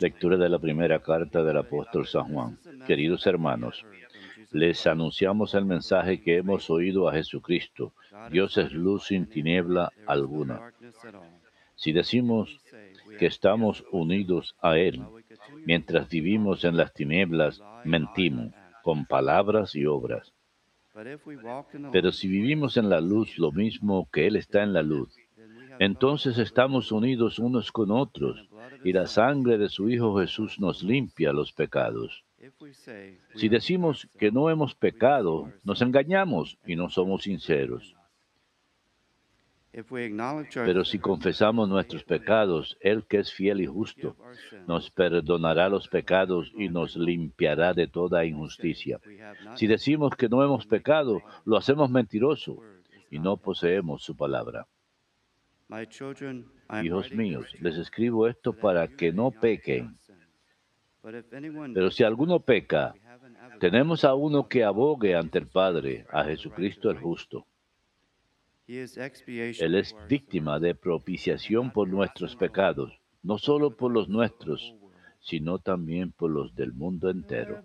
Lectura de la primera carta del apóstol San Juan. Queridos hermanos, les anunciamos el mensaje que hemos oído a Jesucristo. Dios es luz sin tiniebla alguna. Si decimos que estamos unidos a Él, mientras vivimos en las tinieblas, mentimos con palabras y obras. Pero si vivimos en la luz lo mismo que Él está en la luz, entonces estamos unidos unos con otros y la sangre de su Hijo Jesús nos limpia los pecados. Si decimos que no hemos pecado, nos engañamos y no somos sinceros. Pero si confesamos nuestros pecados, Él que es fiel y justo, nos perdonará los pecados y nos limpiará de toda injusticia. Si decimos que no hemos pecado, lo hacemos mentiroso y no poseemos su palabra. Hijos míos, les escribo esto para que no pequen. Pero si alguno peca, tenemos a uno que abogue ante el Padre, a Jesucristo el justo. Él es víctima de propiciación por nuestros pecados, no solo por los nuestros, sino también por los del mundo entero.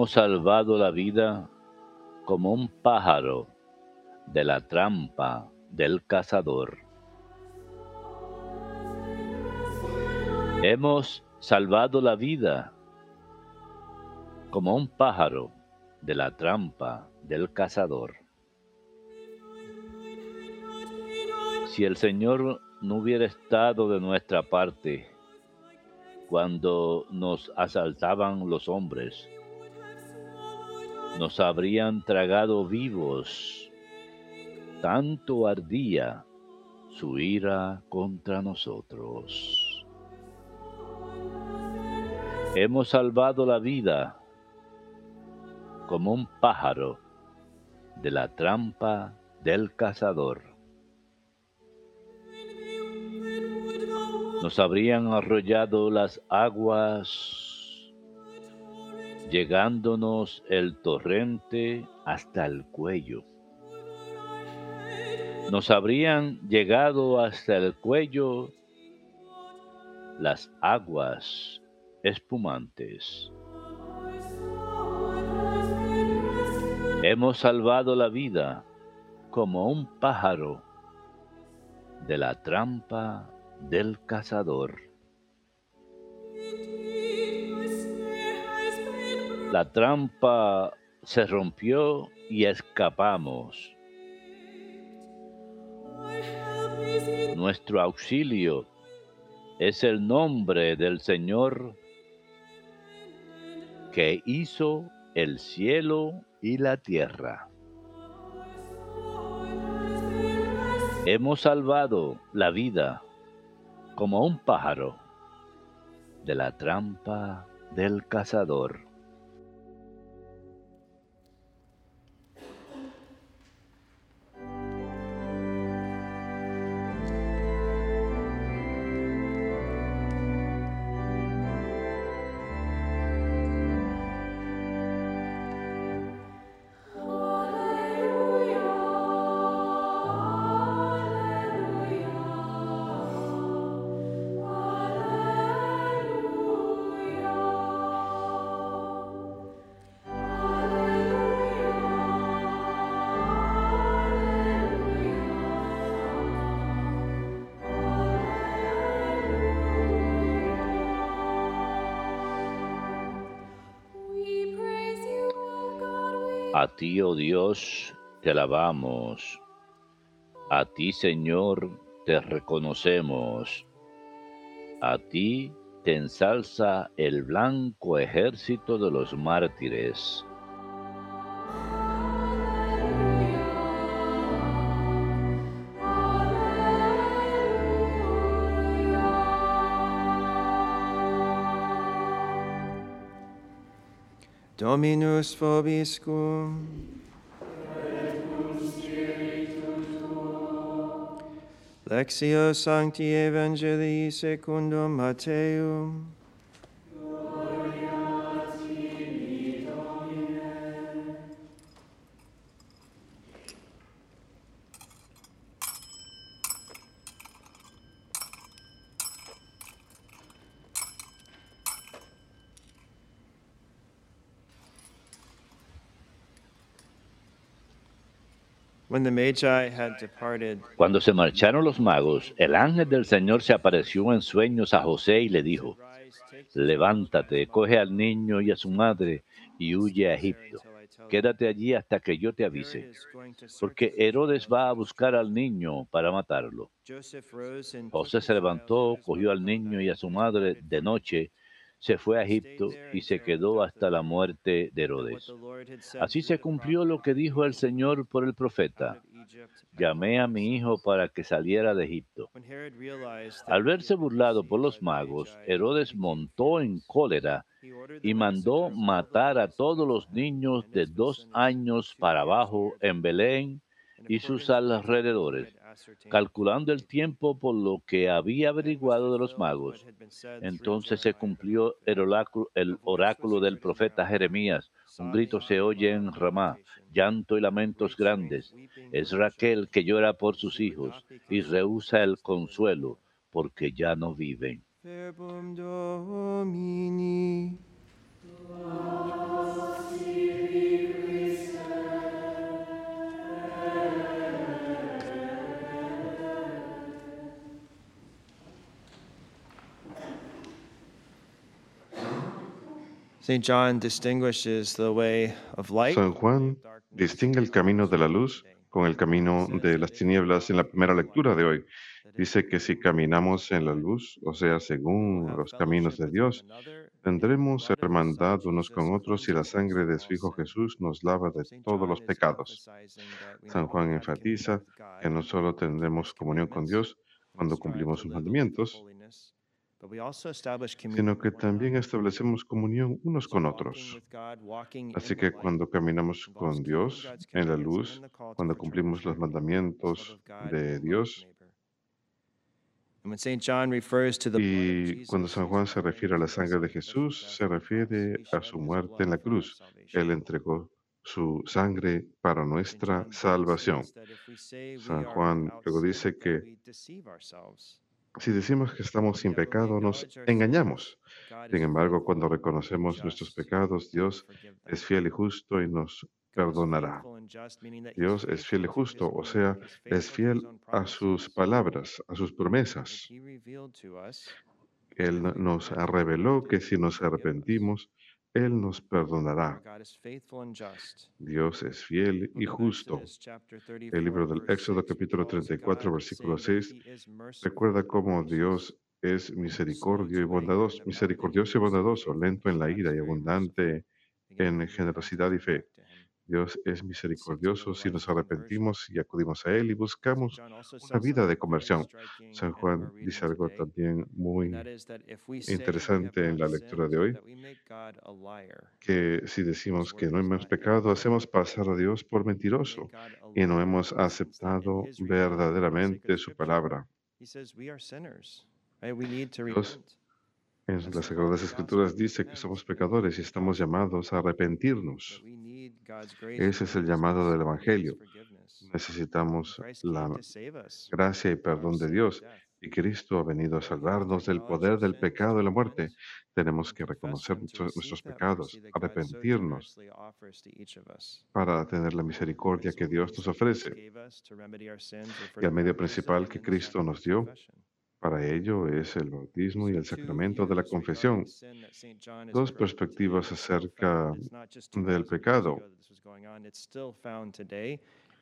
Hemos salvado la vida como un pájaro de la trampa del cazador. Hemos salvado la vida como un pájaro de la trampa del cazador. Si el Señor no hubiera estado de nuestra parte cuando nos asaltaban los hombres, nos habrían tragado vivos. Tanto ardía su ira contra nosotros. Hemos salvado la vida como un pájaro de la trampa del cazador. Nos habrían arrollado las aguas llegándonos el torrente hasta el cuello. Nos habrían llegado hasta el cuello las aguas espumantes. Hemos salvado la vida como un pájaro de la trampa del cazador. La trampa se rompió y escapamos. Nuestro auxilio es el nombre del Señor que hizo el cielo y la tierra. Hemos salvado la vida como un pájaro de la trampa del cazador. A ti, oh Dios, te alabamos. A ti, Señor, te reconocemos. A ti te ensalza el blanco ejército de los mártires. Dominus vobiscum. Lexio Sancti Evangelii secundum Matteum. Cuando se marcharon los magos, el ángel del Señor se apareció en sueños a José y le dijo, levántate, coge al niño y a su madre y huye a Egipto. Quédate allí hasta que yo te avise, porque Herodes va a buscar al niño para matarlo. José se levantó, cogió al niño y a su madre de noche, se fue a Egipto y se quedó hasta la muerte de Herodes. Así se cumplió lo que dijo el Señor por el profeta. Llamé a mi hijo para que saliera de Egipto. Al verse burlado por los magos, Herodes montó en cólera y mandó matar a todos los niños de dos años para abajo en Belén y sus alrededores, calculando el tiempo por lo que había averiguado de los magos. Entonces se cumplió el oráculo, el oráculo del profeta Jeremías. Un grito se oye en Ramá, llanto y lamentos grandes. Es Raquel que llora por sus hijos y rehúsa el consuelo porque ya no viven. San Juan distingue el camino de la luz con el camino de las tinieblas en la primera lectura de hoy. Dice que si caminamos en la luz, o sea, según los caminos de Dios, tendremos hermandad unos con otros y la sangre de su Hijo Jesús nos lava de todos los pecados. San Juan enfatiza que no solo tendremos comunión con Dios cuando cumplimos sus mandamientos, sino que también establecemos comunión unos con otros. Así que cuando caminamos con Dios en la luz, cuando cumplimos los mandamientos de Dios, y cuando San Juan se refiere a la sangre de Jesús, se refiere a su muerte en la cruz. Él entregó su sangre para nuestra salvación. San Juan luego dice que si decimos que estamos sin pecado, nos engañamos. Sin embargo, cuando reconocemos nuestros pecados, Dios es fiel y justo y nos perdonará. Dios es fiel y justo, o sea, es fiel a sus palabras, a sus promesas. Él nos reveló que si nos arrepentimos, Él nos perdonará. Dios es fiel y justo. El libro del Éxodo capítulo 34, versículo 6, recuerda cómo Dios es misericordio y bondadoso, misericordioso y bondadoso, lento en la ira y abundante en generosidad y fe. Dios es misericordioso si nos arrepentimos y acudimos a Él y buscamos una vida de conversión. San Juan dice algo también muy interesante en la lectura de hoy, que si decimos que no hemos pecado, hacemos pasar a Dios por mentiroso y no hemos aceptado verdaderamente su palabra. Dios en las Sagradas Escrituras dice que somos pecadores y estamos llamados a arrepentirnos. Ese es el llamado del Evangelio. Necesitamos la gracia y perdón de Dios y Cristo ha venido a salvarnos del poder del pecado y la muerte. Tenemos que reconocer nuestros pecados, arrepentirnos para tener la misericordia que Dios nos ofrece. Y el medio principal que Cristo nos dio para ello es el bautismo y el sacramento de la confesión. Dos perspectivas acerca del pecado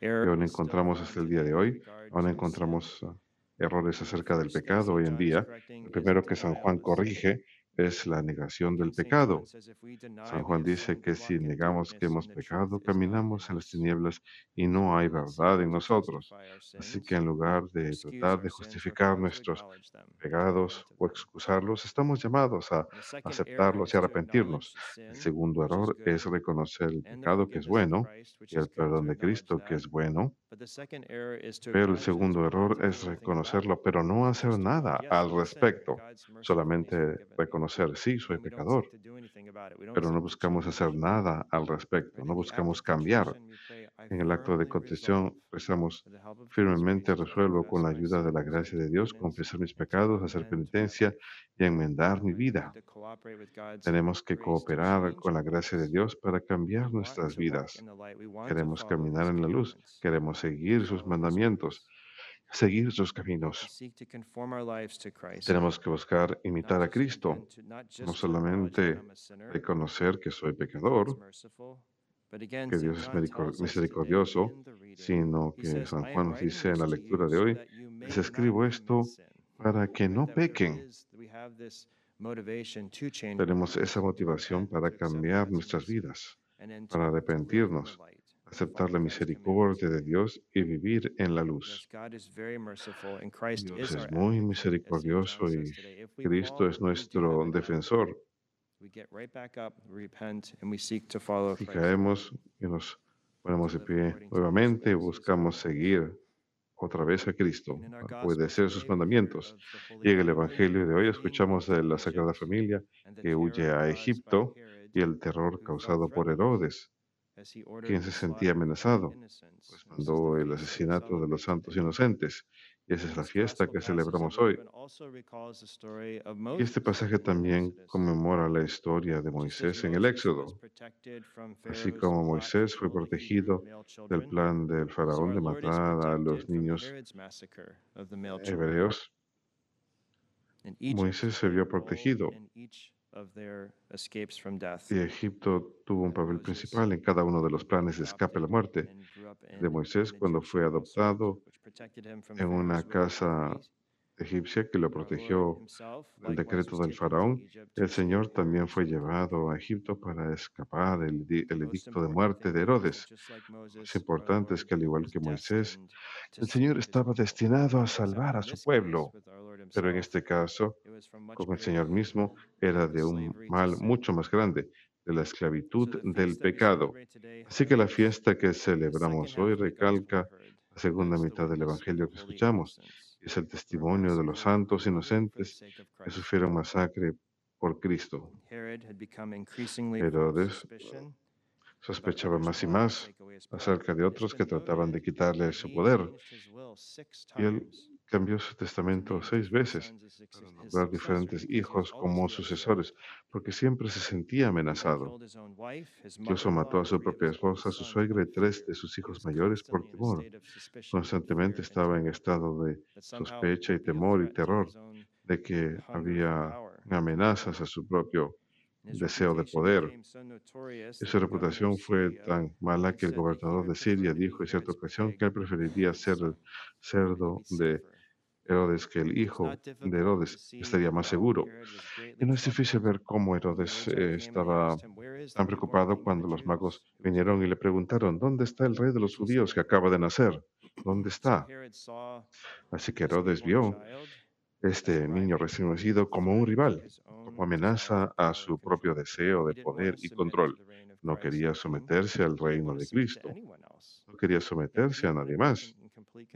que aún encontramos hasta el día de hoy. Aún encontramos uh, errores acerca del pecado hoy en día. El primero que San Juan corrige es la negación del pecado. San Juan dice que si negamos que hemos pecado, caminamos en las tinieblas y no hay verdad en nosotros. Así que en lugar de tratar de justificar nuestros pecados o excusarlos, estamos llamados a aceptarlos y arrepentirnos. El segundo error es reconocer el pecado que es bueno y el perdón de Cristo que es bueno. Pero el segundo error es reconocerlo, pero no hacer nada al respecto. Solamente reconocer, sí, soy pecador, pero no buscamos hacer nada al respecto, no buscamos cambiar. En el acto de contrición rezamos firmemente, resuelvo con la ayuda de la gracia de Dios confesar mis pecados, hacer penitencia y enmendar mi vida. Tenemos que cooperar con la gracia de Dios para cambiar nuestras vidas. Queremos caminar en la luz, queremos seguir sus mandamientos, seguir sus caminos. Tenemos que buscar imitar a Cristo, no solamente reconocer que soy pecador, que Dios es misericordioso, sino que San Juan nos dice en la lectura de hoy, les escribo esto para que no pequen. Tenemos esa motivación para cambiar nuestras vidas, para arrepentirnos, aceptar la misericordia de Dios y vivir en la luz. Dios es muy misericordioso y Cristo es nuestro defensor. Y caemos y nos ponemos de pie nuevamente, buscamos seguir otra vez a Cristo, obedecer sus mandamientos. Llega el Evangelio de hoy, escuchamos de la Sagrada Familia que huye a Egipto y el terror causado por Herodes, quien se sentía amenazado, pues mandó el asesinato de los santos inocentes. Y esa es la fiesta que celebramos hoy. Y este pasaje también conmemora la historia de Moisés en el Éxodo. Así como Moisés fue protegido del plan del faraón de matar a los niños hebreos, Moisés se vio protegido y Egipto tuvo un papel principal en cada uno de los planes de escape a la muerte de Moisés cuando fue adoptado en una casa egipcia que lo protegió del decreto del faraón. El Señor también fue llevado a Egipto para escapar del el edicto de muerte de Herodes. Es importante es que al igual que Moisés, el Señor estaba destinado a salvar a su pueblo, pero en este caso, como el Señor mismo, era de un mal mucho más grande, de la esclavitud del pecado. Así que la fiesta que celebramos hoy recalca la segunda mitad del Evangelio que escuchamos. Es el testimonio de los santos inocentes que sufrieron masacre por Cristo. Herodes sospechaba más y más acerca de otros que trataban de quitarle su poder. Y él cambió su testamento seis veces para nombrar diferentes hijos como sucesores, porque siempre se sentía amenazado. Incluso mató a su propia esposa, a su suegra y tres de sus hijos mayores por temor. Constantemente estaba en estado de sospecha y temor y terror de que había amenazas a su propio deseo de poder. Y su reputación fue tan mala que el gobernador de Siria dijo en cierta ocasión que él preferiría ser el cerdo de Herodes que el hijo de Herodes estaría más seguro. Y no es difícil ver cómo Herodes eh, estaba tan preocupado cuando los magos vinieron y le preguntaron, ¿dónde está el rey de los judíos que acaba de nacer? ¿Dónde está? Así que Herodes vio este niño recién nacido como un rival, como amenaza a su propio deseo de poder y control. No quería someterse al reino de Cristo. No quería someterse a nadie más.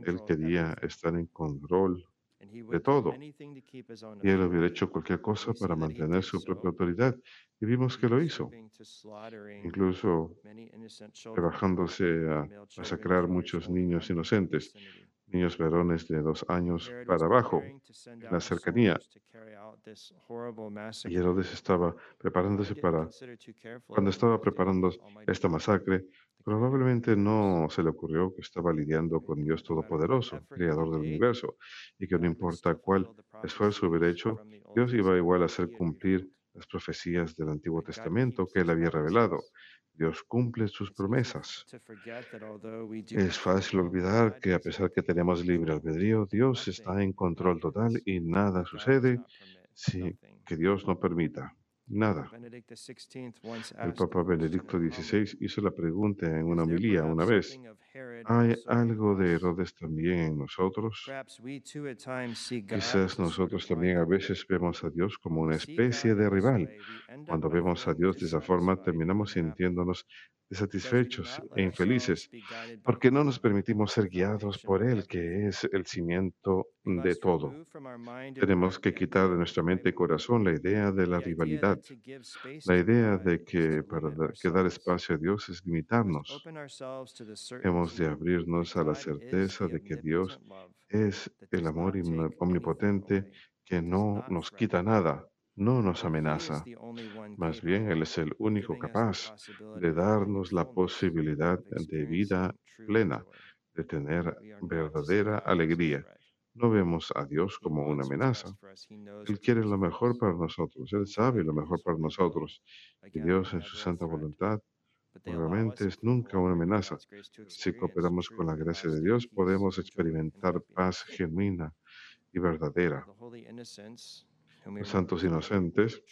Él quería estar en control de todo. Y él hubiera hecho cualquier cosa para mantener su propia autoridad. Y vimos que lo hizo. Incluso rebajándose a masacrar muchos niños inocentes, niños varones de dos años para abajo, en la cercanía. Y Herodes estaba preparándose para, cuando estaba preparando esta masacre, Probablemente no se le ocurrió que estaba lidiando con Dios Todopoderoso, Creador del universo, y que no importa cuál esfuerzo hubiera hecho, Dios iba igual a hacer cumplir las profecías del Antiguo Testamento que él había revelado. Dios cumple sus promesas. Es fácil olvidar que a pesar que tenemos libre albedrío, Dios está en control total y nada sucede sin que Dios no permita. Nada. El Papa Benedicto XVI hizo la pregunta en una homilía una vez. ¿Hay algo de Herodes también en nosotros? Quizás nosotros también a veces vemos a Dios como una especie de rival. Cuando vemos a Dios de esa forma, terminamos sintiéndonos satisfechos e infelices, porque no nos permitimos ser guiados por Él, que es el cimiento de todo. Tenemos que quitar de nuestra mente y corazón la idea de la rivalidad, la idea de que para dar espacio a Dios es limitarnos. Hemos de abrirnos a la certeza de que Dios es el amor omnipotente que no nos quita nada, no nos amenaza. Más bien, Él es el único capaz de darnos la posibilidad de vida plena, de tener verdadera alegría. No vemos a Dios como una amenaza. Él quiere lo mejor para nosotros. Él sabe lo mejor para nosotros. Y Dios en su santa voluntad obviamente es nunca una amenaza. Si cooperamos con la gracia de Dios, podemos experimentar paz genuina y verdadera. Los santos inocentes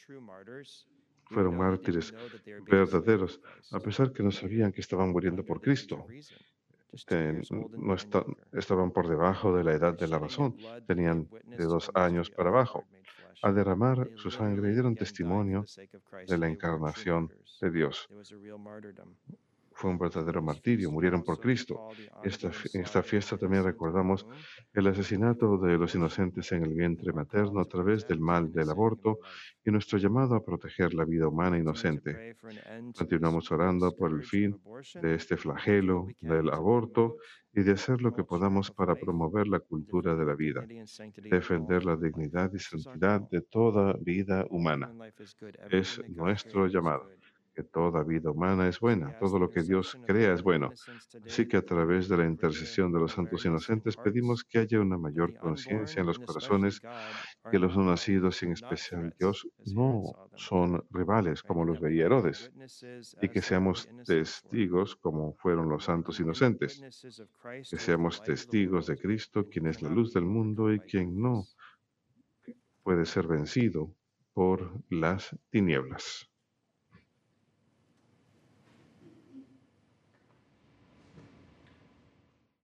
fueron mártires verdaderos, a pesar que no sabían que estaban muriendo por Cristo. Que no estaban por debajo de la edad de la razón, tenían de dos años para abajo. Al derramar su sangre dieron testimonio de la encarnación de Dios fue un verdadero martirio, murieron por Cristo. Esta, esta fiesta también recordamos el asesinato de los inocentes en el vientre materno a través del mal del aborto y nuestro llamado a proteger la vida humana inocente. Continuamos orando por el fin de este flagelo del aborto y de hacer lo que podamos para promover la cultura de la vida, defender la dignidad y santidad de toda vida humana. Es nuestro llamado que toda vida humana es buena, todo lo que Dios crea es bueno. Así que a través de la intercesión de los santos inocentes pedimos que haya una mayor conciencia en los corazones que los no nacidos, en especial Dios, no son rivales como los veía Herodes, y que seamos testigos como fueron los santos inocentes, que seamos testigos de Cristo, quien es la luz del mundo y quien no puede ser vencido por las tinieblas.